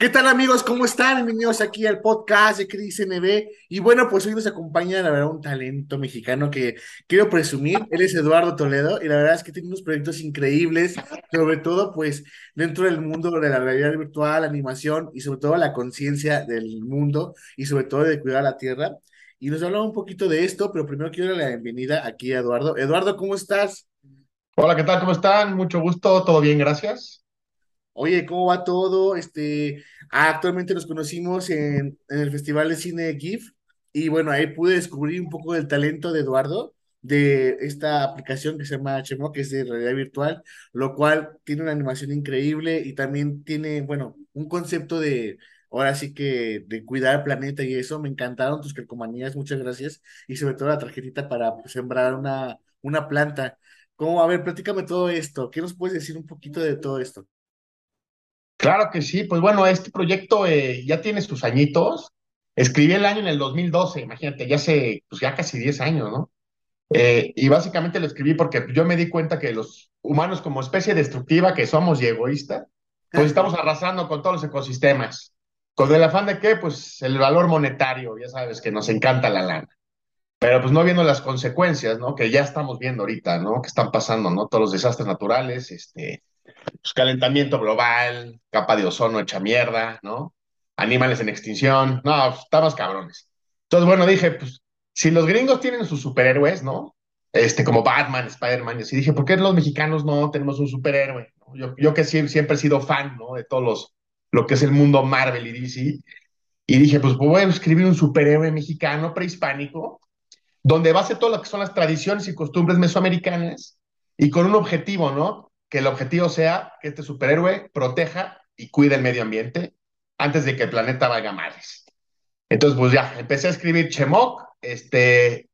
¿Qué tal amigos? ¿Cómo están? Bienvenidos aquí al podcast de Cris NB. Y bueno, pues hoy nos acompaña, la verdad, un talento mexicano que quiero presumir. Él es Eduardo Toledo y la verdad es que tiene unos proyectos increíbles, sobre todo pues dentro del mundo de la realidad virtual, animación y sobre todo la conciencia del mundo y sobre todo de cuidar la tierra. Y nos habla un poquito de esto, pero primero quiero darle la bienvenida aquí a Eduardo. Eduardo, ¿cómo estás? Hola, ¿qué tal? ¿Cómo están? Mucho gusto, todo bien, gracias. Oye, ¿cómo va todo? Este, ah, actualmente nos conocimos en, el Festival de Cine GIF y bueno, ahí pude descubrir un poco del talento de Eduardo de esta aplicación que se llama Chemo, que es de realidad virtual, lo cual tiene una animación increíble y también tiene, bueno, un concepto de, ahora sí que de cuidar el planeta y eso, me encantaron tus calcomanías, muchas gracias, y sobre todo la tarjetita para pues, sembrar una, una planta. ¿Cómo? A ver, platícame todo esto, ¿qué nos puedes decir un poquito de todo esto? Claro que sí, pues bueno, este proyecto eh, ya tiene sus añitos. Escribí el año en el 2012, imagínate, ya hace pues ya casi 10 años, ¿no? Eh, y básicamente lo escribí porque yo me di cuenta que los humanos como especie destructiva que somos y egoísta, pues estamos arrasando con todos los ecosistemas. ¿Con el afán de qué? Pues el valor monetario, ya sabes que nos encanta la lana. Pero pues no viendo las consecuencias, ¿no? Que ya estamos viendo ahorita, ¿no? Que están pasando, ¿no? Todos los desastres naturales, este, pues, calentamiento global, capa de ozono hecha mierda, ¿no? Animales en extinción, no, pues, estamos cabrones. Entonces, bueno, dije, pues, si los gringos tienen sus superhéroes, ¿no? Este, como Batman, Spider-Man, y dije, ¿por qué los mexicanos no tenemos un superhéroe? Yo, yo que siempre, he sido fan, ¿no? De todos los, lo que es el mundo Marvel y DC. Y dije, pues voy a escribir un superhéroe mexicano prehispánico, donde base todo lo que son las tradiciones y costumbres mesoamericanas y con un objetivo, ¿no? Que el objetivo sea que este superhéroe proteja y cuide el medio ambiente antes de que el planeta vaya males. Entonces, pues ya, empecé a escribir Chemok, este,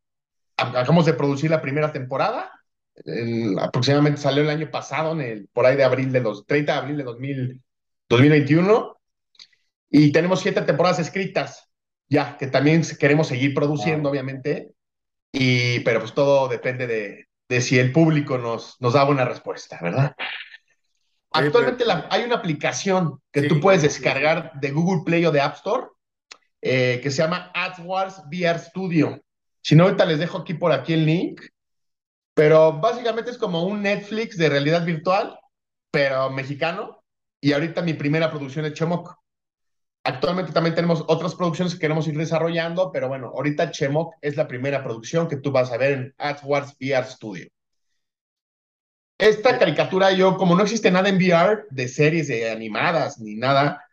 acabamos de producir la primera temporada, aproximadamente salió el año pasado, en el, por ahí de abril de los 30 de abril de 2021, y tenemos siete temporadas escritas, ya, que también queremos seguir produciendo, obviamente, y, pero pues todo depende de, de si el público nos, nos da buena respuesta, ¿verdad? Actualmente hay una aplicación que tú puedes descargar de Google Play o de App Store eh, que se llama AdWords VR Studio. Si no, ahorita les dejo aquí por aquí el link, pero básicamente es como un Netflix de realidad virtual, pero mexicano, y ahorita mi primera producción es Chemoc. Actualmente también tenemos otras producciones que queremos ir desarrollando, pero bueno, ahorita Chemok es la primera producción que tú vas a ver en AdWords VR Studio. Esta caricatura, yo, como no existe nada en VR de series de animadas ni nada,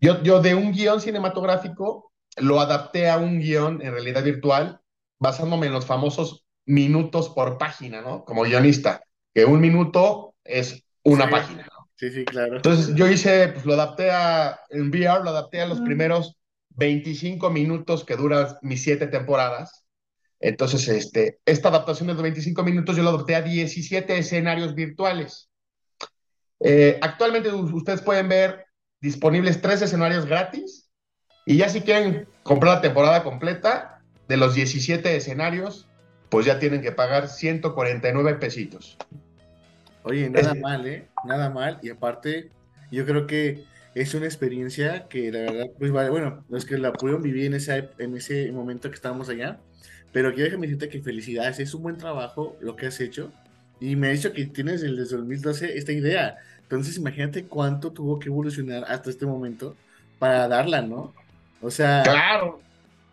yo, yo de un guion cinematográfico lo adapté a un guion en realidad virtual, basándome en los famosos minutos por página, ¿no? Como guionista, que un minuto es una página. Sí, sí, claro. Entonces yo hice, pues lo adapté a, en VR, lo adapté a los primeros 25 minutos que duran mis siete temporadas. Entonces, este, esta adaptación de los 25 minutos yo lo adapté a 17 escenarios virtuales. Eh, actualmente ustedes pueden ver disponibles tres escenarios gratis y ya si quieren comprar la temporada completa de los 17 escenarios, pues ya tienen que pagar 149 pesitos. Oye, nada mal, ¿eh? Nada mal. Y aparte, yo creo que es una experiencia que la verdad, pues vale, bueno, los que la pudieron vivir en, esa, en ese momento que estábamos allá, pero quiero déjame decirte que felicidades, es un buen trabajo lo que has hecho. Y me ha dicho que tienes desde 2012 esta idea. Entonces, imagínate cuánto tuvo que evolucionar hasta este momento para darla, ¿no? O sea, claro.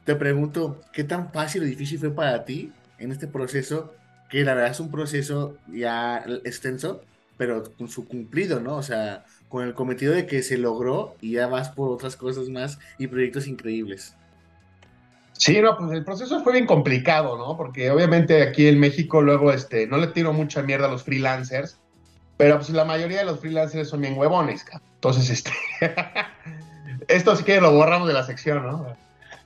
te pregunto, ¿qué tan fácil o difícil fue para ti en este proceso que la verdad es un proceso ya extenso, pero con su cumplido, ¿no? O sea, con el cometido de que se logró y ya vas por otras cosas más y proyectos increíbles. Sí, no, pues el proceso fue bien complicado, ¿no? Porque obviamente aquí en México luego, este, no le tiro mucha mierda a los freelancers, pero pues la mayoría de los freelancers son bien huevones, cabrón. Entonces, este, esto sí que lo borramos de la sección, ¿no?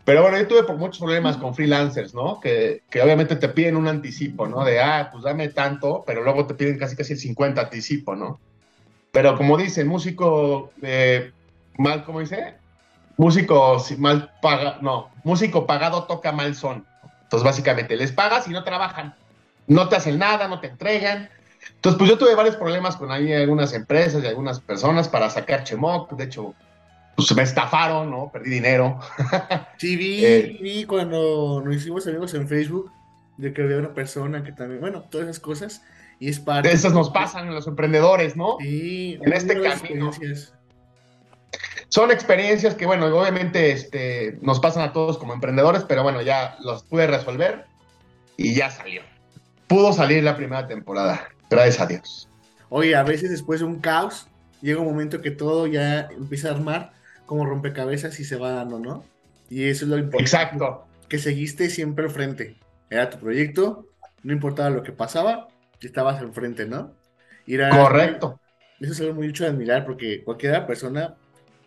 Pero bueno, yo tuve por muchos problemas con freelancers, ¿no? Que, que, obviamente te piden un anticipo, ¿no? De, ah, pues dame tanto, pero luego te piden casi casi el 50 anticipo, ¿no? Pero como dice, músico eh, mal, ¿cómo dice? Músico mal paga, no, músico pagado toca mal son. Entonces, básicamente, les pagas y no trabajan. No te hacen nada, no te entregan. Entonces, pues yo tuve varios problemas con ahí algunas empresas y algunas personas para sacar Chemoc. De hecho, pues me estafaron, ¿no? Perdí dinero. Sí, vi, Eh, vi cuando nos hicimos amigos en Facebook de que había una persona que también, bueno, todas esas cosas, y es parte. esas nos pasan en los emprendedores, ¿no? Sí, en este camino. experiencias. Son experiencias que, bueno, obviamente este, nos pasan a todos como emprendedores, pero bueno, ya los pude resolver y ya salió. Pudo salir la primera temporada, gracias a Dios. Oye, a veces después de un caos, llega un momento que todo ya empieza a armar como rompecabezas y se va dando, ¿no? Y eso es lo importante. Exacto. Que seguiste siempre al frente. Era tu proyecto, no importaba lo que pasaba, estabas al frente, ¿no? Y era- Correcto. Eso es algo muy mucho de admirar porque cualquier persona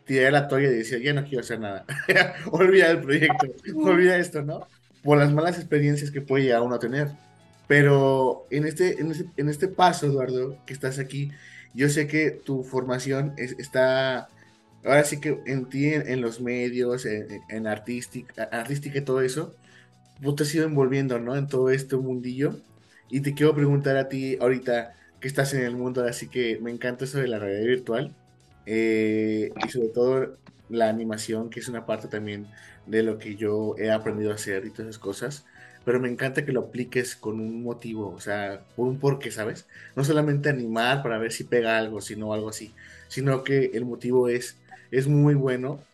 tiraría la toalla y decía, ya no quiero hacer nada. olvida el proyecto, olvida esto, ¿no? Por las malas experiencias que puede llegar uno a tener. Pero en este, en este, en este paso, Eduardo, que estás aquí, yo sé que tu formación es- está, ahora sí que en ti, en, en los medios, en, en artística, artística y todo eso, vos te has ido envolviendo, ¿no? En todo este mundillo. Y te quiero preguntar a ti ahorita que estás en el mundo, así que me encanta eso de la realidad virtual. eh, y sobre todo la animación, que es una parte también de lo que yo he aprendido a hacer y todas esas cosas. Pero me encanta que lo apliques con un motivo, o sea, por un porqué, ¿sabes? No solamente animar para ver si pega algo, sino algo así, sino que el motivo es, es muy bueno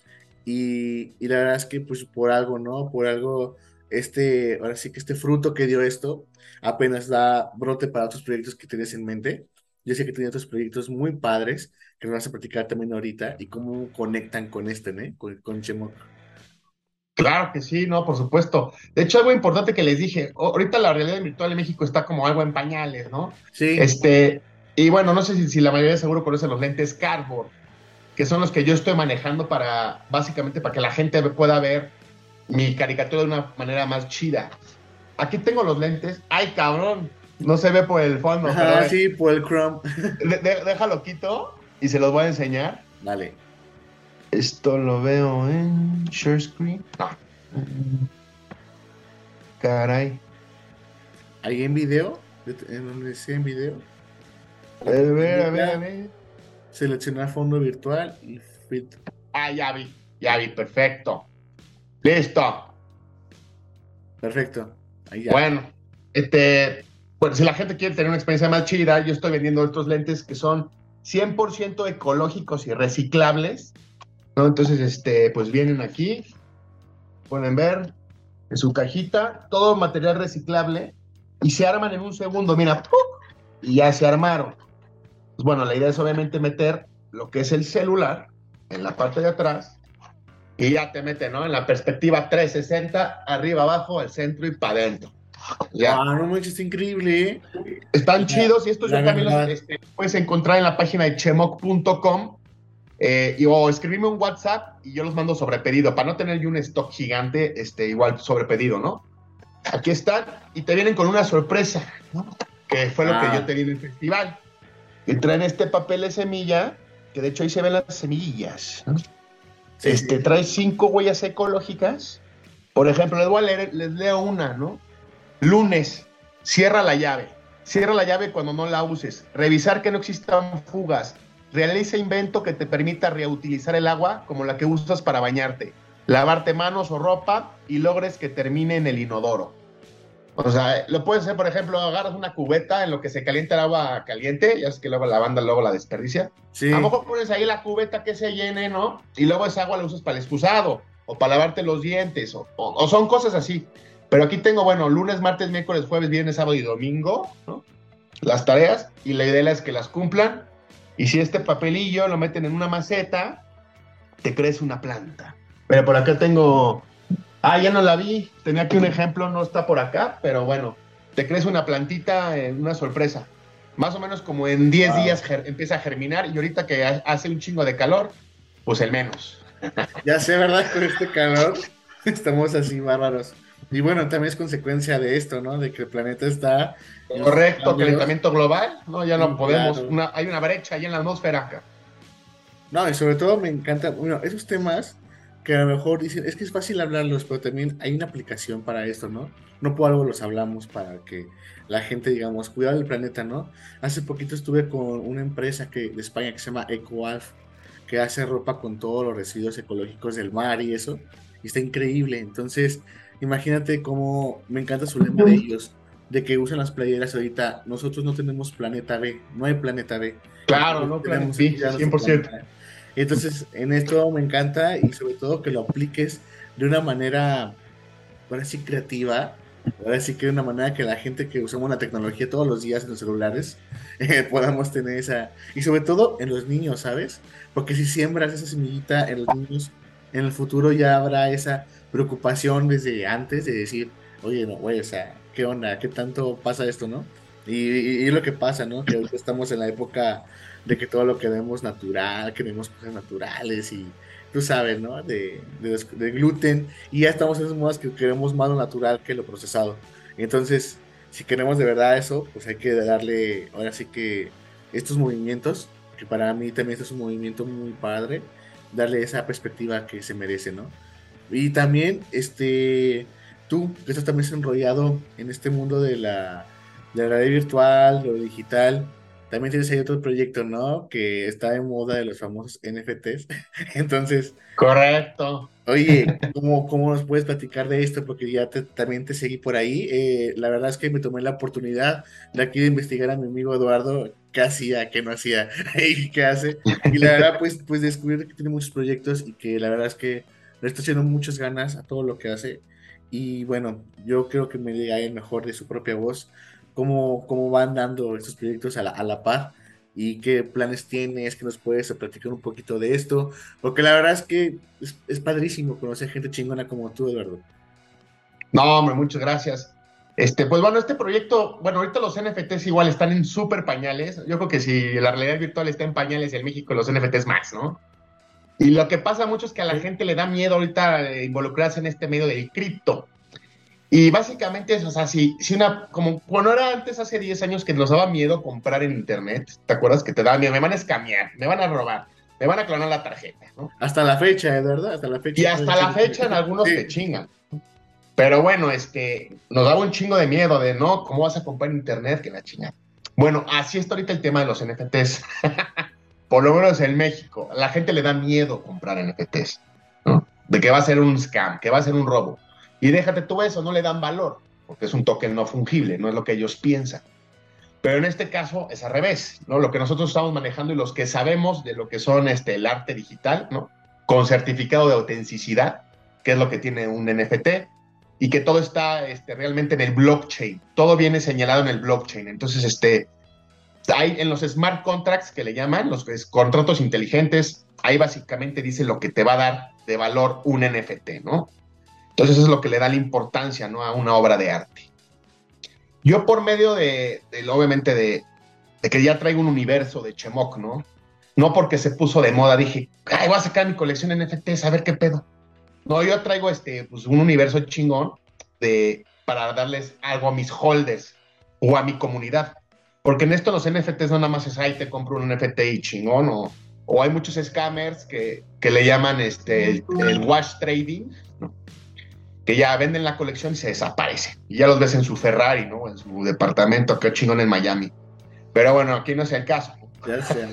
y, y la verdad es que pues por algo, ¿no? Por algo, este, ahora sí que este fruto que dio esto apenas da brote para otros proyectos que tienes en mente. Yo sé que tienes otros proyectos muy padres que nos vas a platicar también ahorita y cómo conectan con este, ¿no? Con, con Chemo. Claro que sí, no, por supuesto. De hecho, algo importante que les dije, ahorita la realidad virtual en México está como algo en pañales, ¿no? Sí, Este, y bueno, no sé si, si la mayoría seguro conoce los lentes Cardboard, que son los que yo estoy manejando para, básicamente, para que la gente pueda ver mi caricatura de una manera más chida. Aquí tengo los lentes. ¡Ay, cabrón! No se ve por el fondo, eh, sí, por el Chrome. de- de- déjalo quito y se los voy a enseñar. Dale. Esto lo veo en share screen. No. Caray. ¿Hay en video? ¿En donde sea en video? A ver, a ver, a ver. Seleccionar fondo virtual y fit. Ah, ya vi, ya vi, perfecto. Listo. Perfecto. Ahí ya. Bueno, este, bueno, si la gente quiere tener una experiencia más chida, yo estoy vendiendo estos lentes que son 100% ecológicos y reciclables, ¿no? Entonces, este, pues vienen aquí, pueden ver en su cajita, todo material reciclable y se arman en un segundo, mira, ¡pum! y ya se armaron. Pues bueno, la idea es obviamente meter lo que es el celular en la parte de atrás y ya te mete, ¿no? En la perspectiva 360, arriba, abajo, al centro y para adentro. Ya. Ah, no está increíble, ¿eh? Están chidos y estos yo también los este, puedes encontrar en la página de chemoc.com eh, o escribirme un WhatsApp y yo los mando sobre pedido para no tener yo un stock gigante, este, igual sobre pedido, ¿no? Aquí están y te vienen con una sorpresa, ¿no? Que fue lo Ah. que yo te vi en el festival. Y traen este papel de semilla, que de hecho ahí se ven las semillas, ¿no? Sí, este, sí. trae cinco huellas ecológicas. Por ejemplo, les voy a leer, les leo una, ¿no? Lunes, cierra la llave. Cierra la llave cuando no la uses. Revisar que no existan fugas. Realiza invento que te permita reutilizar el agua como la que usas para bañarte. Lavarte manos o ropa y logres que termine en el inodoro. O sea, lo puedes hacer, por ejemplo, agarras una cubeta en lo que se calienta el agua caliente, ya es que luego la banda luego la desperdicia. Sí. A lo mejor pones ahí la cubeta que se llene, ¿no? Y luego esa agua la usas para el excusado o para lavarte los dientes o, o- o son cosas así. Pero aquí tengo, bueno, lunes, martes, miércoles, jueves, viernes, sábado y domingo, ¿no? Las tareas y la idea es que las cumplan. Y si este papelillo lo meten en una maceta, te crees una planta. Pero por acá tengo... Ah, ya no la vi. Tenía aquí un ejemplo, no está por acá, pero bueno, te crees una plantita en una sorpresa. Más o menos como en 10 Wow. días empieza a germinar y ahorita que ha- hace un chingo de calor, pues el menos. Ya sé, ¿verdad? Con este calor estamos así bárbaros. Y bueno, también es consecuencia de esto, ¿no? De que el planeta está... Correcto, calentamiento global, no, ya no podemos. claro. Una- hay una brecha ahí en la atmósfera. No, y sobre todo me encanta, bueno, esos temas que a lo mejor dicen, es que es fácil hablarlos, pero también hay una aplicación para esto, ¿no? No por algo los hablamos para que la gente, digamos, cuidado del planeta, ¿no? Hace poquito estuve con una empresa que, de España que se llama EcoAlf, que hace ropa con todos los residuos ecológicos del mar y eso. Y está increíble. Entonces, imagínate cómo me encanta su lema de ellos, de que usan las playeras ahorita. Nosotros no tenemos planeta B, no hay planeta B. Claro, no tenemos B, 100%. Entonces, en esto me encanta y sobre todo que lo apliques de una manera, ahora sí, creativa. Ahora sí que de una manera que la gente que usamos la tecnología todos los días en los celulares eh, podamos tener esa. Y sobre todo en los niños, ¿sabes? Porque si siembras esa semillita en los niños, en el futuro ya habrá esa preocupación desde antes de decir, oye, no, güey, o sea, ¿qué onda? ¿Qué tanto pasa esto, no? Y, y, lo que pasa, ¿no? Que ahorita estamos en la época de que todo lo que vemos natural, queremos cosas naturales y tú sabes, ¿no? De, de, gluten y ya estamos en esas modas que queremos más lo natural que lo procesado. Entonces, si queremos de verdad eso, pues hay que darle, ahora sí que estos movimientos, que para mí también este es un movimiento muy padre, darle esa perspectiva que se merece, ¿no? Y también, este, tú, que estás también enrollado en este mundo de la, de la realidad virtual, lo digital, también tienes ahí otro proyecto, ¿no? Que está en moda de los famosos NFTs. Entonces. Correcto. Oye, ¿cómo, ¿cómo nos puedes platicar de esto? Porque ya también te seguí por ahí. Eh, la verdad es que me tomé la oportunidad de aquí de investigar a mi amigo Eduardo qué hacía, qué no hacía y qué hace. Y la verdad, pues, pues descubrir que tiene muchos proyectos y que la verdad es que le está haciendo muchas ganas a todo lo que hace. Y bueno, yo creo que me diga el mejor de su propia voz cómo, cómo van dando estos proyectos a la, a la par y qué planes tienes, que nos puedes platicar un poquito de esto, porque la verdad es que es, es, padrísimo conocer gente chingona como tú, Eduardo. No, hombre, muchas gracias. Este, pues bueno, este proyecto, bueno, ahorita los NFTs igual están en súper pañales. Yo creo que si la realidad virtual está en pañales en México, los NFTs más, ¿no? Y lo que pasa mucho es que a la gente le da miedo ahorita involucrarse en este medio del cripto. Y básicamente es, o sea, si, si una, como cuando era antes, hace 10 años que nos daba miedo comprar en internet, ¿te acuerdas que te daba miedo? Me van a escamear, me van a robar, me van a clonar la tarjeta, ¿no? Hasta la fecha, ¿eh? ¿verdad? Hasta la fecha. Y hasta la fecha en algunos te chingan. Pero bueno, este, nos daba un chingo de miedo de, no, ¿cómo vas a comprar en internet? Que la chingada. Bueno, así está ahorita el tema de los NFTs. Por lo menos en México, a la gente le da miedo comprar NFTs, ¿no? De que va a ser un scam, que va a ser un robo. Y déjate tú eso, no le dan valor, porque es un token no fungible, no es lo que ellos piensan. Pero en este caso es al revés, ¿no? Lo que nosotros estamos manejando y los que sabemos de lo que son este, el arte digital, ¿no? Con certificado de autenticidad, que es lo que tiene un NFT, y que todo está este, realmente en el blockchain. Todo viene señalado en el blockchain. Entonces, este, hay en los smart contracts que le llaman, los contratos inteligentes, ahí básicamente dice lo que te va a dar de valor un NFT, ¿no? Entonces eso es lo que le da la importancia ¿no? a una obra de arte. Yo por medio de, obviamente, de, que ya traigo un universo de Chemok, ¿no? No porque se puso de moda, dije, ay, voy a sacar mi colección NFTs, a ver qué pedo. No, yo traigo este, pues, un universo chingón de, para darles algo a mis holders o a mi comunidad. Porque en esto los NFTs no nada más es, ay, te compro un NFT y chingón, o, o hay muchos scammers que, que le llaman este, el, el wash trading, ¿no? Que ya venden la colección y se desaparece. Y ya los ves en su Ferrari, ¿no? En su departamento, qué chingón en Miami. Pero bueno, aquí no es el caso. Ya sé.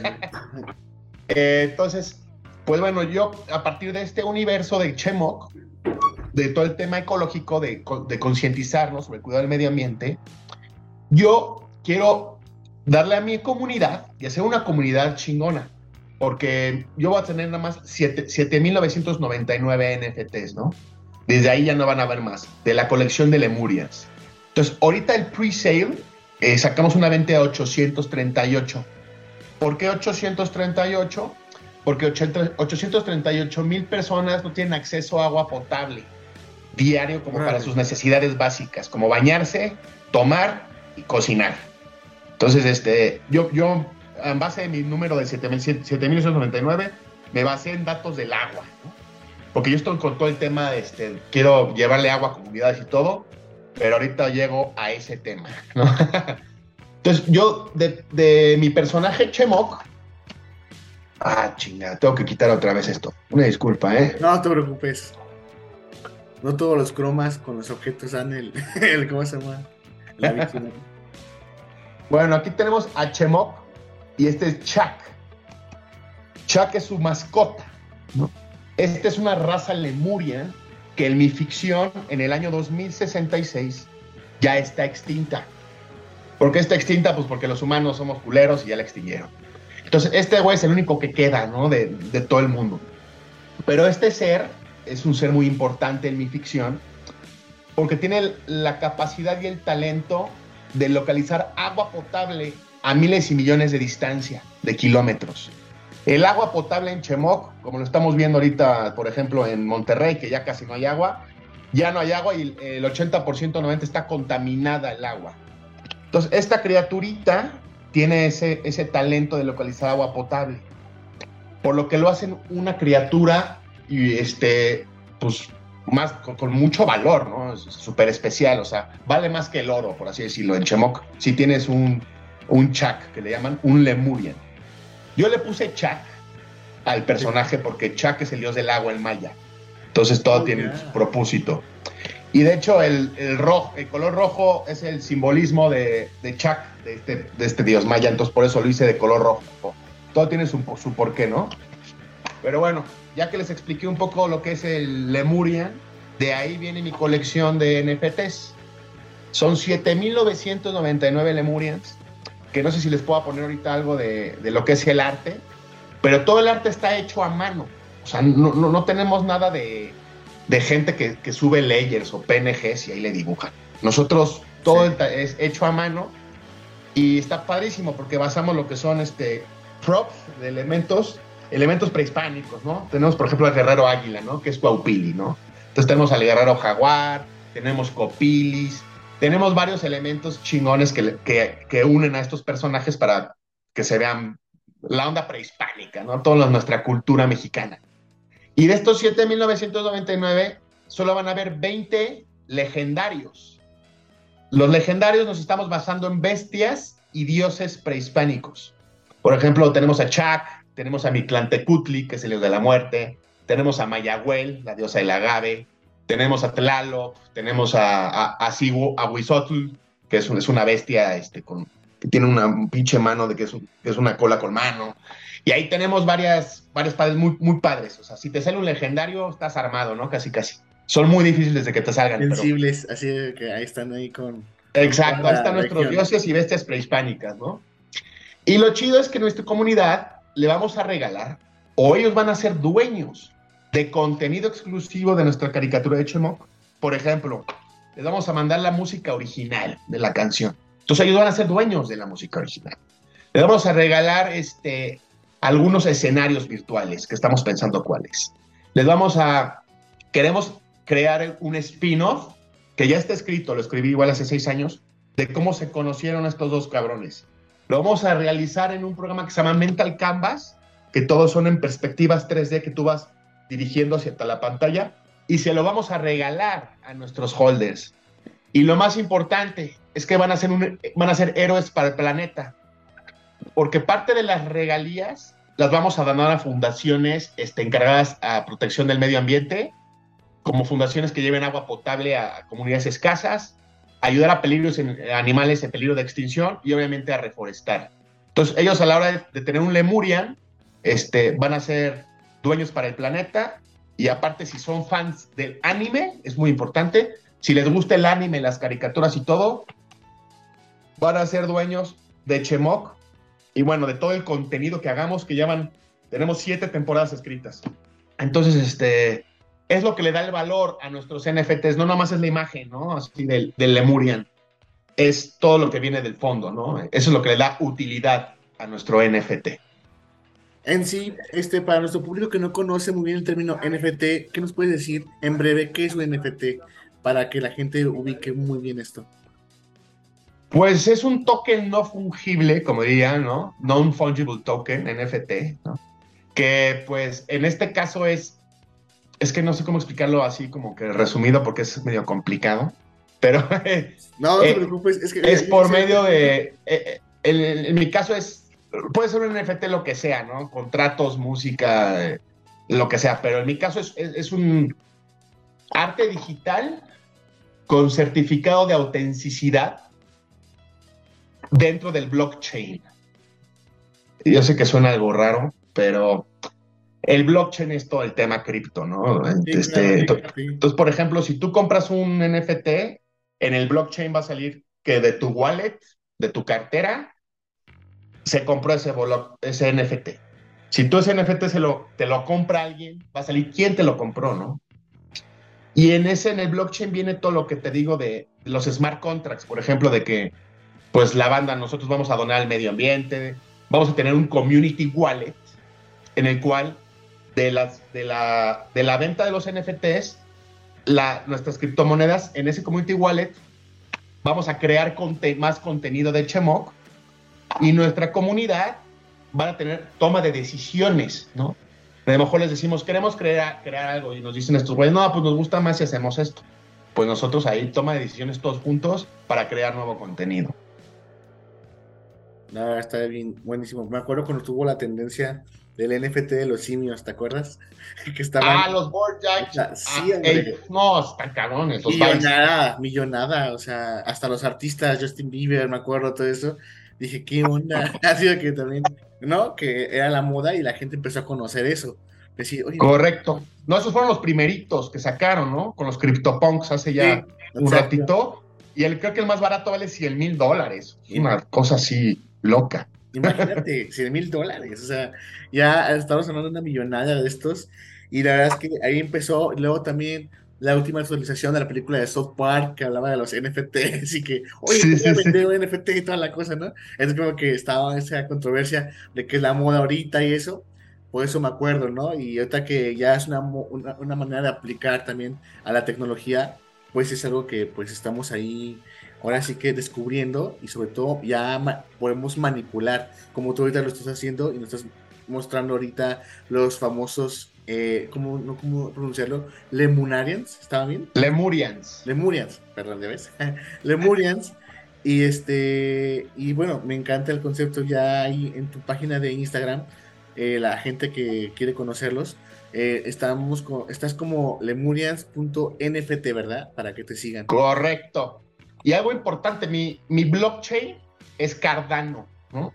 eh, entonces, pues bueno, yo a partir de este universo de Chemok, de todo el tema ecológico, de, de concientizarnos sobre el cuidado del medio ambiente, yo quiero darle a mi comunidad y hacer una comunidad chingona. Porque yo voy a tener nada más 7.999 NFTs, ¿no? Desde ahí ya no van a ver más, de la colección de Lemurias. Entonces, ahorita el pre-sale, eh, sacamos una venta de 838. ¿Por qué 838? Porque 838 mil personas no tienen acceso a agua potable diario como para sus necesidades básicas, como bañarse, tomar y cocinar. Entonces, este, yo, yo en base de mi número de 7.999, me basé en datos del agua. ¿no? Porque yo estoy con todo el tema, de este, quiero llevarle agua a comunidades y todo, pero ahorita llego a ese tema, ¿no? Entonces, yo, de, mi personaje Chemok, ah, chingada, tengo que quitar otra vez esto. Una disculpa, ¿eh? No te preocupes. No todos los cromas con los objetos dan el, el ¿cómo se llama? La bueno, aquí tenemos a Chemok y este es Chuck. Chuck es su mascota. ¿no? Esta es una raza lemuria que en mi ficción, en el año 2066, ya está extinta. ¿Por qué está extinta? Pues porque los humanos somos culeros y ya la extinguieron. Entonces, este güey es el único que queda, ¿no? De, de todo el mundo. Pero este ser es un ser muy importante en mi ficción porque tiene la capacidad y el talento de localizar agua potable a miles y millones de distancia, de kilómetros. El agua potable en Chemoc, como lo estamos viendo ahorita, por ejemplo, en Monterrey, que ya casi no hay agua, ya no hay agua y el 80%, 90% está contaminada el agua. Entonces, esta criaturita tiene ese, ese talento de localizar agua potable, por lo que lo hacen una criatura y este, pues, más con, mucho valor, ¿no? Es súper especial, o sea, vale más que el oro, por así decirlo, en Chemoc, si tienes un, un Chak, que le llaman un Lemurian. Yo le puse Chak al personaje porque Chak es el dios del agua en maya. Entonces todo oh, tiene su propósito. Y de hecho el, el, rojo, el color rojo es el simbolismo de, de Chak, de este, de este dios maya, entonces por eso lo hice de color rojo. Todo tiene su, su porqué, ¿no? Pero bueno, ya que les expliqué un poco lo que es el Lemurian, de ahí viene mi colección de NFTs. Son 7.999 Lemurians, que no sé si les puedo poner ahorita algo de, de, lo que es el arte, pero todo el arte está hecho a mano. O sea, no, no, no tenemos nada de, de gente que, que, sube layers o PNGs y ahí le dibujan. Nosotros todo sí. es hecho a mano y está padrísimo porque basamos lo que son este props de elementos elementos prehispánicos, ¿no? Tenemos, por ejemplo, al guerrero águila, ¿no? Que es Cuaupili, ¿no? Entonces tenemos al guerrero jaguar, tenemos copilis, tenemos varios elementos chingones que, que, que, unen a estos personajes para que se vean la onda prehispánica, ¿no? Toda nuestra cultura mexicana. Y de estos 7.999, solo van a haber 20 legendarios. Los legendarios nos estamos basando en bestias y dioses prehispánicos. Por ejemplo, tenemos a Chac, tenemos a Mictlantecutli, que es el dios de la muerte, tenemos a Mayahuel, la diosa del agave, tenemos a Tlaloc, tenemos a, a, a, a Huizotl, que es, un, es, una bestia este, con, que tiene una un pinche mano de que es, un, que es, una cola con mano. Y ahí tenemos varias, varios padres muy, muy padres. O sea, si te sale un legendario, estás armado, ¿no? Casi, casi. Son muy difíciles de que te salgan. Sensibles, pero... así que ahí están ahí con... Exacto, ahí están nuestros región. dioses y bestias prehispánicas, ¿no? Y lo chido es que nuestra comunidad le vamos a regalar o ellos van a ser dueños de contenido exclusivo de nuestra caricatura de Chemoc. Por ejemplo, les vamos a mandar la música original de la canción. Entonces ellos van a ser dueños de la música original. Les vamos a regalar este, algunos escenarios virtuales que estamos pensando cuáles. Les vamos a, queremos crear un spin-off que ya está escrito, lo escribí igual hace seis años, de cómo se conocieron estos dos cabrones. Lo vamos a realizar en un programa que se llama Mental Canvas, que todos son en perspectivas 3D que tú vas dirigiendo hacia la pantalla y se lo vamos a regalar a nuestros holders. Y lo más importante es que van a ser, van a ser héroes para el planeta, porque parte de las regalías las vamos a donar a fundaciones este, encargadas a protección del medio ambiente, como fundaciones que lleven agua potable a comunidades escasas, ayudar a peligros animales en peligro de extinción y obviamente a reforestar. Entonces, ellos a la hora de, de, tener un Lemurian, este, van a ser dueños para el planeta y aparte si son fans del anime, es muy importante, si les gusta el anime, las caricaturas y todo, van a ser dueños de Chemok y bueno, de todo el contenido que hagamos, que llevan, tenemos siete temporadas escritas. Entonces, este, es lo que le da el valor a nuestros NFTs, no nomás es la imagen, ¿no? Así del, del, Lemurian, es todo lo que viene del fondo, ¿no? Eso es lo que le da utilidad a nuestro NFT. En sí, este, para nuestro público que no conoce muy bien el término NFT, ¿qué nos puedes decir en breve qué es un NFT para que la gente ubique muy bien esto? Pues es un token no fungible, como diría, ¿no? Non-fungible token, NFT, ¿no? Que pues en este caso es es que no sé cómo explicarlo así como que resumido porque es medio complicado, pero... no, no te preocupes, es que... Es por medio de... Eh, en, en, mi caso es... Puede ser un NFT lo que sea, ¿no? Contratos, música, eh, lo que sea, pero en mi caso es, es, es un arte digital con certificado de autenticidad dentro del blockchain. Yo sé que suena algo raro, pero el blockchain es todo el tema cripto, ¿no? este, entonces, por ejemplo, si tú compras un NFT, en el blockchain va a salir que de tu wallet, de tu cartera, se compró ese, ese NFT. Si tú ese NFT se lo, te lo compra alguien, va a salir quién te lo compró, ¿no? Y en ese, en el blockchain viene todo lo que te digo de los smart contracts, por ejemplo, de que, pues la banda, nosotros vamos a donar al medio ambiente, vamos a tener un community wallet en el cual de, las, de, la, de la venta de los NFTs, la, nuestras criptomonedas en ese community wallet, vamos a crear más contenido de Chemok y nuestra comunidad va a tener toma de decisiones, ¿no? A lo mejor les decimos, queremos crear, crear algo y nos dicen estos güeyes, no, pues nos gusta más si hacemos esto. Pues nosotros ahí toma de decisiones todos juntos para crear nuevo contenido. No, está bien, buenísimo. Me acuerdo cuando tuvo la tendencia del NFT de los simios, ¿te acuerdas? que ah, los board jacks. Sí, ah, no, están carones. millonada, millonada, o sea, hasta los artistas, Justin Bieber, me acuerdo, todo eso. Dije, ¿qué onda? Ha sido que también ¿no? Que era la moda y la gente empezó a conocer eso. Correcto. No, esos fueron los primeritos que sacaron, ¿no? Con los CryptoPunks hace ya un ratito. Y el, creo que el más barato vale 100 mil dólares. Una cosa así loca. Imagínate, 100 mil dólares. O sea, ya estamos hablando de una millonada de estos. Y la verdad es que ahí empezó. Luego también la última actualización de la película de South Park que hablaba de los NFTs y que, oye, sí, sí, un NFT y toda la cosa, ¿no? Es como que estaba esa controversia de que es la moda ahorita y eso, por eso me acuerdo, ¿no? Y ahorita que ya es una, una, manera de aplicar también a la tecnología, pues es algo que pues estamos ahí ahora sí que descubriendo y sobre todo ya podemos manipular, como tú ahorita lo estás haciendo y nos estás mostrando ahorita los famosos eh, ¿cómo, no, ¿cómo pronunciarlo? Lemunarians, ¿estaba bien? Lemurians. Lemurians, perdón, ¿ya ves? Lemurians. Y este, y bueno, me encanta el concepto ya ahí en tu página de Instagram, eh, la gente que quiere conocerlos, eh, estamos estás como lemurians.nft, ¿verdad? Para que te sigan. Correcto. Y algo importante, mi, mi blockchain es Cardano, ¿no?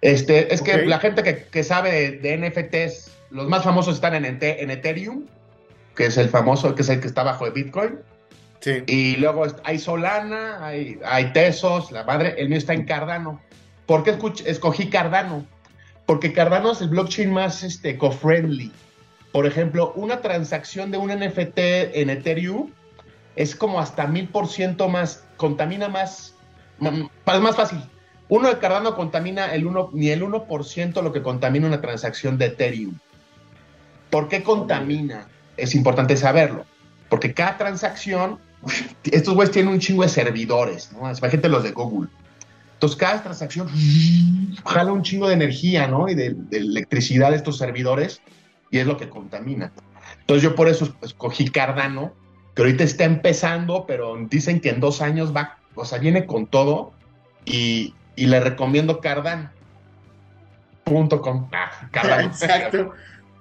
Este, es que la gente que, que sabe de, de NFTs los más famosos están en, en Ethereum, que es el famoso, que es el que está bajo de Bitcoin. Sí. Y luego hay Solana, hay, hay Tesos, la madre, el mío está en Cardano. ¿Por qué escogí Cardano? Porque Cardano es el blockchain más este, eco-friendly. Por ejemplo, una transacción de un NFT en Ethereum es como hasta mil por ciento más, contamina más, es más fácil. Uno de Cardano contamina el uno, ni el 1% lo que contamina una transacción de Ethereum. ¿Por qué contamina? Es importante saberlo. Porque cada transacción, estos güeyes tienen un chingo de servidores, ¿no? Imagínate los de Google. Entonces, cada transacción jala un chingo de energía, ¿no? Y de, electricidad de estos servidores, y es lo que contamina. Entonces, yo por eso escogí Cardano, que ahorita está empezando, pero dicen que en dos años va, o sea, viene con todo, y, le recomiendo Cardano. Punto com. Ah, Cardano. Exacto.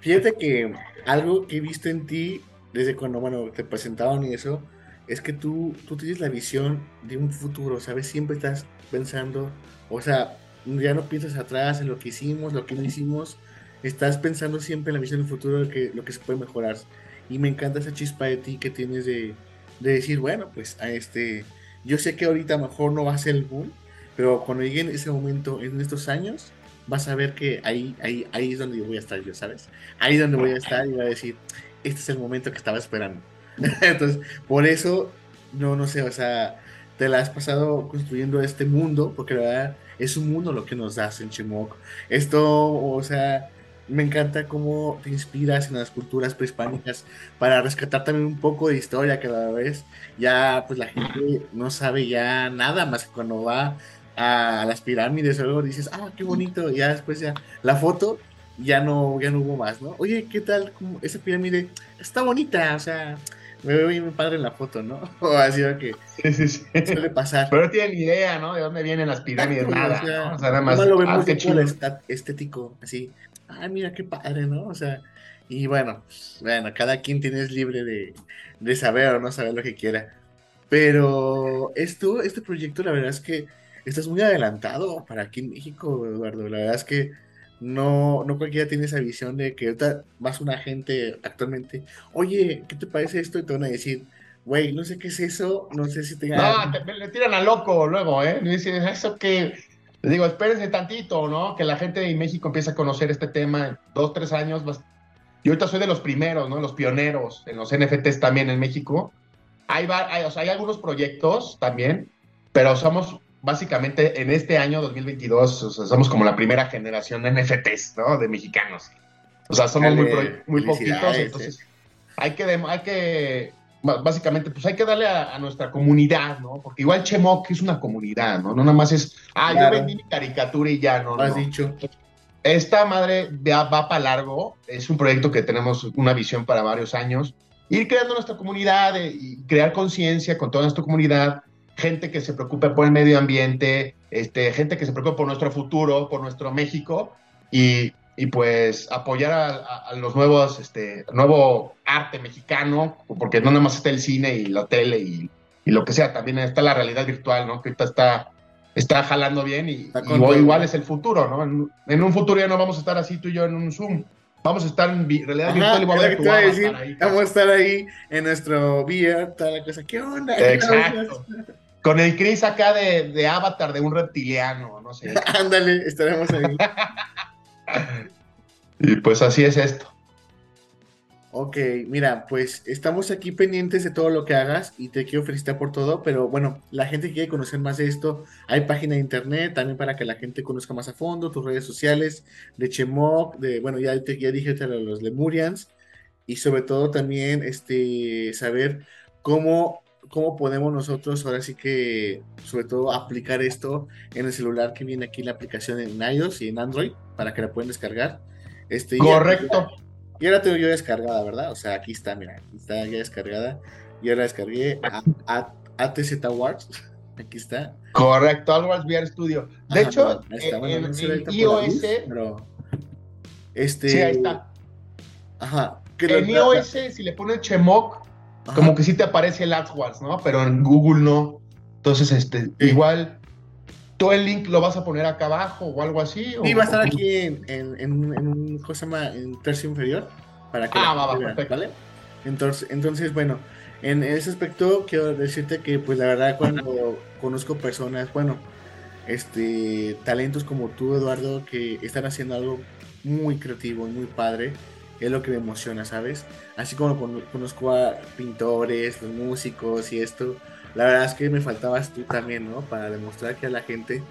Fíjate que algo que he visto en ti desde cuando, bueno, te presentaron y eso, es que tú, tú tienes la visión de un futuro, ¿sabes? Siempre estás pensando, o sea, ya no piensas atrás en lo que hicimos, lo que no hicimos, estás pensando siempre en la visión del futuro, de que, lo que se puede mejorar. Y me encanta esa chispa de ti que tienes de, de decir, bueno, pues a este, yo sé que ahorita mejor no va a ser el boom, pero cuando llegue en ese momento, en estos años, vas a ver que ahí, ahí, ahí es donde yo voy a estar yo, ¿sabes? Ahí es donde voy a estar y voy a decir, este es el momento que estaba esperando. Entonces, por eso, no, no sé, o sea, te la has pasado construyendo este mundo, porque la verdad es un mundo lo que nos das en Chimoc. Esto, o sea, me encanta cómo te inspiras en las culturas prehispánicas para rescatar también un poco de historia que a la vez ya pues la gente no sabe ya nada más que cuando va a las pirámides o algo, dices, ah, qué bonito, y ya después ya la foto ya no, ya no hubo más, ¿no? Oye, ¿qué tal? Esa pirámide está bonita, o sea, me veo bien padre en la foto, ¿no? O así que sí, sí, suele pasar. Pero no tienen idea, ¿no? De dónde vienen las pirámides, nada. O sea, nada más. lo vemos ah, estético, así. Ah, mira qué padre, ¿no? O sea, y bueno, bueno, cada quien tiene libre de, de saber o no saber lo que quiera. Pero esto, este proyecto, la verdad es que estás muy adelantado para aquí en México, Eduardo. La verdad es que no, no cualquiera tiene esa visión de que ahorita vas una gente actualmente, oye, ¿qué te parece esto? Y te van a decir, güey, no sé qué es eso, no sé si tenga... No, te, le tiran a loco luego, ¿eh? Le dicen, eso que... Le digo, espérense tantito, ¿no? Que la gente de México empiece a conocer este tema en dos, tres años. Yo ahorita soy de los primeros, ¿no? Los pioneros en los NFTs también en México. Hay, hay, o sea, hay algunos proyectos también, pero somos básicamente en este año 2022, o sea, somos como la primera generación de NFTs, ¿no? De mexicanos. O sea, somos muy, muy poquitos, entonces eh. hay que, hay que, básicamente, pues hay que darle a, nuestra comunidad, ¿no? Porque igual Chemok es una comunidad, ¿no? No nada más es, ah, yo vendí mi caricatura y ya, ¿no? Lo has dicho. Esta madre va, va para largo, es un proyecto que tenemos una visión para varios años, ir creando nuestra comunidad eh, y crear conciencia con toda nuestra comunidad, gente que se preocupe por el medio ambiente, este, gente que se preocupe por nuestro futuro, por nuestro México y, y pues apoyar a, los nuevos, este, nuevo arte mexicano, porque no nada más está el cine y la tele y, y lo que sea, también está la realidad virtual, ¿no? Que ahorita está, está jalando bien y, igual, es el futuro, ¿no? En, en, un futuro ya no vamos a estar así tú y yo en un Zoom. Vamos a estar en realidad virtual y vamos a, decir, vamos a estar ahí en nuestro VR, toda la cosa. ¿Qué onda? Exacto. Con el Chris acá de, de, avatar de un reptiliano, no sé. Ándale, estaremos ahí. y pues así es esto. Ok, mira, pues estamos aquí pendientes de todo lo que hagas y te quiero felicitar por todo, pero bueno, la gente quiere conocer más de esto, hay página de internet también para que la gente conozca más a fondo, tus redes sociales, de Chemok, de, bueno, ya, te, ya dije los Lemurians, y sobre todo también este, saber cómo, cómo podemos nosotros ahora sí que, sobre todo, aplicar esto en el celular que viene aquí la aplicación en iOS y en Android, para que la puedan descargar. Este, Correcto. Y ahora tengo yo descargada, ¿verdad? O sea, aquí está, mira, aquí está ya descargada. Yo la descargué a, ATZ Awards. Aquí está. Correcto, Awards VR Studio. De hecho, en, iOS. este, sí, ahí está. Ajá. En iOS, si le pones Como que sí te aparece el AdWords, ¿no? Pero en Google no. Entonces, este, igual el link lo vas a poner acá abajo o algo así? Sí, va a estar aquí en, en, un, en tercio inferior. Para que ah, va, perfecto. ¿vale? Entonces, entonces, bueno, en ese aspecto quiero decirte que, pues la verdad, cuando conozco personas, bueno, este, talentos como tú, Eduardo, que están haciendo algo muy creativo y muy padre, es lo que me emociona, ¿sabes? Así como conozco a pintores, los músicos y esto, la verdad es que me faltabas tú también, ¿no? Para demostrar que a la gente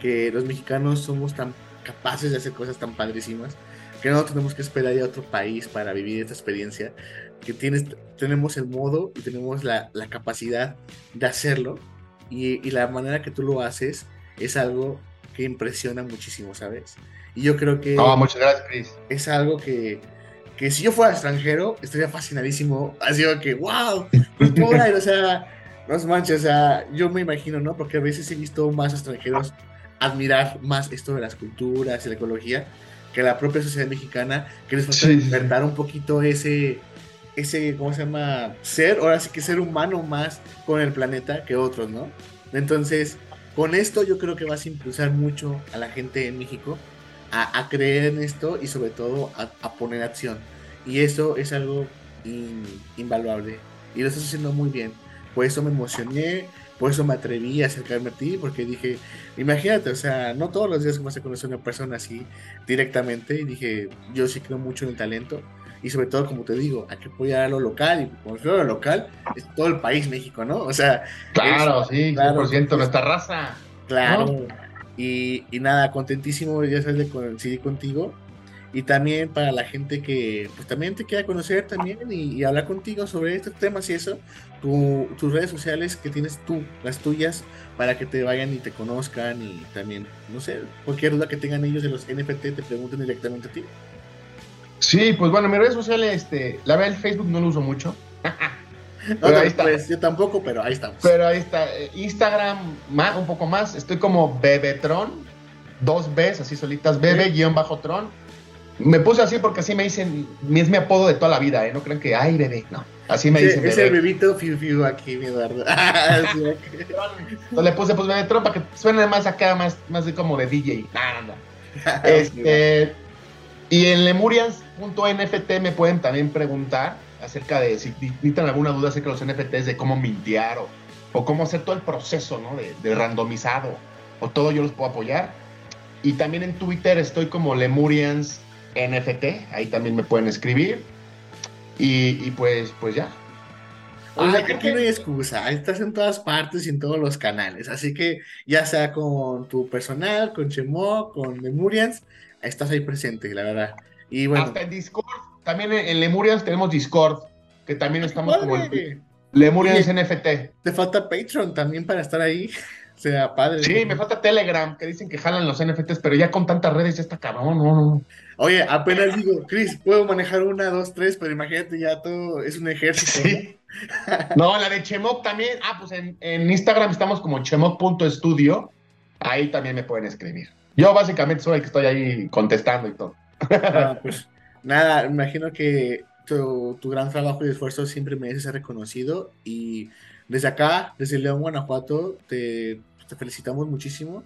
que los mexicanos somos tan capaces de hacer cosas tan padrísimas, que no tenemos que esperar a otro país para vivir esta experiencia, que tienes, tenemos el modo y tenemos la, la capacidad de hacerlo, y, y, la manera que tú lo haces es algo que impresiona muchísimo, ¿sabes? Y yo creo que... Oh, muchas gracias, Chris. Es algo que, que si yo fuera extranjero, estaría fascinadísimo, así que, wow, cultura, o sea no manches, o sea, yo me imagino, ¿no? Porque a veces he visto más extranjeros admirar más esto de las culturas y la ecología que la propia sociedad mexicana, que les falta despertar un poquito ese, ese, ¿cómo se llama? Ser, ahora sí que ser humano más con el planeta que otros, ¿no? Entonces, con esto yo creo que vas a impulsar mucho a la gente en México a, creer en esto y sobre todo a, poner acción. Y eso es algo invaluable. Y lo estás haciendo muy bien. Por eso me emocioné, por eso me atreví a acercarme a ti, porque dije, imagínate, o sea, no todos los días que vas a conocer a una persona así directamente, y dije, yo sí creo mucho en el talento, y sobre todo, como te digo, hay que apoyar a lo local, y creo lo local, es todo el país México, ¿no? O sea... Claro, sí, claro, 100%, nuestra raza. Claro. Y, nada, contentísimo, ya sabes, de coincidir contigo, y también para la gente que pues también te quiera conocer también y, hablar contigo sobre estos temas y eso, tus redes sociales que tienes tú, las tuyas, para que te vayan y te conozcan y también, no sé, cualquier duda que tengan ellos de los NFT te pregunten directamente a ti. Sí, pues bueno, mis redes sociales, este, la verdad el Facebook no lo uso mucho. pero ahí está. Pues, yo tampoco, pero ahí estamos. Pero ahí está. Eh, Instagram, más, un poco más. Estoy como Bebetron, dos Bs, así solitas, Bebe-Tron. Me puse así porque así me dicen, es mi apodo de toda la vida, ¿eh? No crean que, ay, bebé, no. Así me dicen. Es el bebito fiu fiu aquí, mi Eduardo. Entonces le puse, pues, bebé para que suene más acá, más, más de como de DJ. Nada, nada. este, y en lemurians.nft me pueden también preguntar acerca de si necesitan alguna duda acerca de los NFTs, de cómo mintear o, o cómo hacer todo el proceso ¿no? de, de, randomizado o todo, yo los puedo apoyar. Y también en Twitter estoy como Lemurians NFT, ahí también me pueden escribir. Y, y pues, pues ya, o sea, aquí no hay excusa, estás en todas partes y en todos los canales, así que ya sea con tu personal, con Chemo, con Lemurians, estás ahí presente, la verdad. Y bueno. Hasta en Discord, también en Lemurians tenemos Discord, que también estamos como el Lemurians NFT. Te falta Patreon también para estar ahí. O sea, padre. Sí, me falta Telegram, que dicen que jalan los NFTs, pero ya con tantas redes ya está cabrón, no, no. Oye, apenas digo, Chris, puedo manejar una, dos, tres, pero imagínate, ya todo es un ejército. Sí. ¿no? la de Chemok también. Ah, pues en, Instagram estamos como chemok.studio. Ahí también me pueden escribir. Yo básicamente soy el que estoy ahí contestando y todo. Ah, pues nada, imagino que tu, tu, gran trabajo y esfuerzo siempre merece ser reconocido. Y desde acá, desde León, Guanajuato, te te felicitamos muchísimo.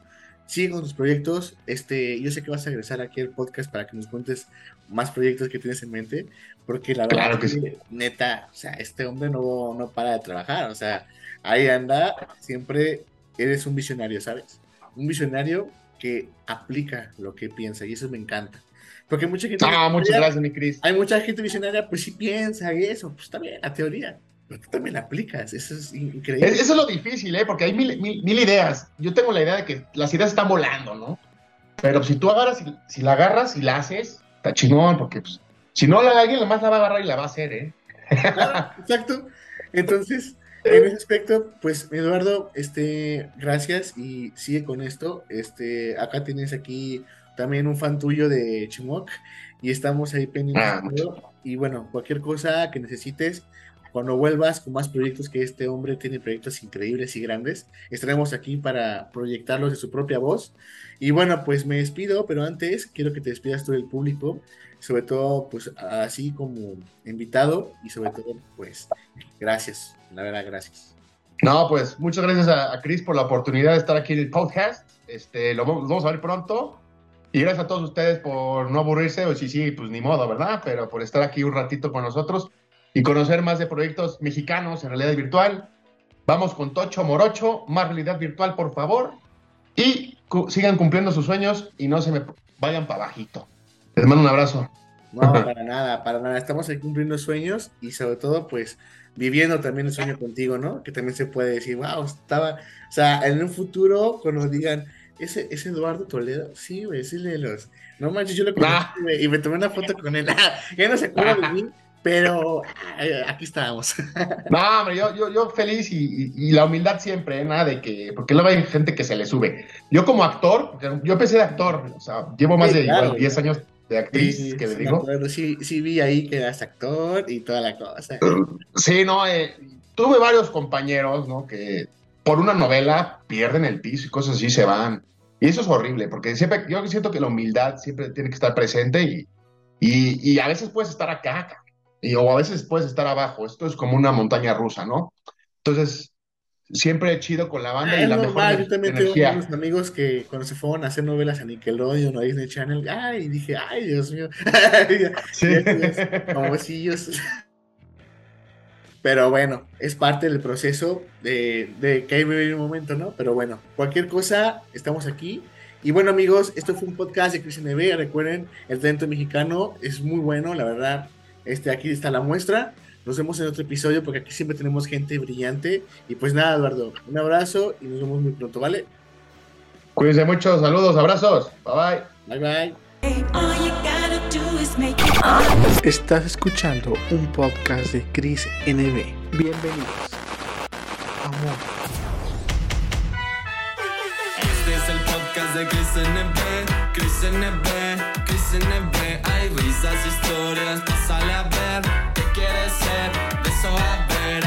Sigue con tus proyectos. Este, yo sé que vas a regresar aquí al podcast para que nos cuentes más proyectos que tienes en mente, porque la verdad que neta, o sea, este hombre no, no para de trabajar, o sea, ahí anda, siempre eres un visionario, ¿sabes? Un visionario que aplica lo que piensa y eso me encanta. Porque mucha gente... Ah, muchas gracias, mi Cris. Hay mucha gente visionaria, pues sí piensa y eso, pues está bien, la teoría, pero tú también aplicas, eso es increíble. Eso es lo difícil, ¿eh? Porque hay mil, mil, ideas. Yo tengo la idea de que las ideas están volando, ¿no? Pero si tú agarras, si, si la agarras y la haces, está chingón, porque pues, si no, la, alguien más la va a agarrar y la va a hacer, ¿eh? exacto. Entonces, en ese aspecto, pues, Eduardo, este, gracias y sigue con esto. Este, acá tienes aquí también un fan tuyo de Chimoc y estamos ahí pendientes. Ah, y bueno, cualquier cosa que necesites, cuando vuelvas con más proyectos que este hombre tiene proyectos increíbles y grandes, estaremos aquí para proyectarlos de su propia voz. Y bueno, pues me despido, pero antes quiero que te despidas tú del público, sobre todo pues así como invitado y sobre todo pues gracias, la verdad gracias. No, pues muchas gracias a, a Chris por la oportunidad de estar aquí en el podcast. Este, lo, lo vamos a ver pronto. Y gracias a todos ustedes por no aburrirse, o si sí, pues ni modo, ¿verdad? Pero por estar aquí un ratito con nosotros y conocer más de proyectos mexicanos en realidad virtual. Vamos con Tocho Morocho, más realidad virtual, por favor. Y sigan cumpliendo sus sueños y no se me vayan para bajito. Les mando un abrazo. No, para nada, para nada. Estamos ahí cumpliendo sueños y sobre todo, pues, viviendo también el sueño contigo, ¿no? Que también se puede decir, wow, estaba, o sea, en un futuro, cuando digan, ese, ese Eduardo Toledo, sí, güey, sí, los, no manches, yo lo conocí, ah. y me tomé una foto con él, ya no se acuerda de mí, pero aquí estamos. No, hombre, yo, yo, yo feliz y, la humildad siempre, ¿eh? nada de que, porque luego hay gente que se le sube. Yo como actor, yo empecé de actor, o sea, llevo más de 10 años de actriz, que le digo. sí, sí vi ahí que eras actor y toda la cosa. Sí, no, eh, tuve varios compañeros, ¿no? Que por una novela pierden el piso y cosas así se van. Y eso es horrible, porque siempre, yo siento que la humildad siempre tiene que estar presente y, y, y a veces puedes estar acá, y, o a veces puedes estar abajo. Esto es como una montaña rusa, ¿no? Entonces, siempre he chido con la banda y la mejor Yo también tengo unos amigos que cuando se fueron a hacer novelas a Nickelodeon o a Disney Channel, ay, dije, ay, Dios mío. sí. como si ellos... Pero bueno, es parte del proceso de, de que hay un momento, ¿no? Pero bueno, cualquier cosa, estamos aquí. Y bueno, amigos, esto fue un podcast de Cris NB. Recuerden, el talento mexicano es muy bueno, la verdad. Este, aquí está la muestra. Nos vemos en otro episodio porque aquí siempre tenemos gente brillante. Y pues nada, Eduardo, un abrazo y nos vemos muy pronto, ¿vale? Cuídense mucho, saludos, abrazos. Bye bye. Bye bye. Estás escuchando un podcast de Chris NB. Bienvenidos. Amor. Este es el podcast de Chris NB. Chris NB. Chris NB. Hay risas, historias. Pásale a ver. ¿Qué quieres ser? De eso a ver.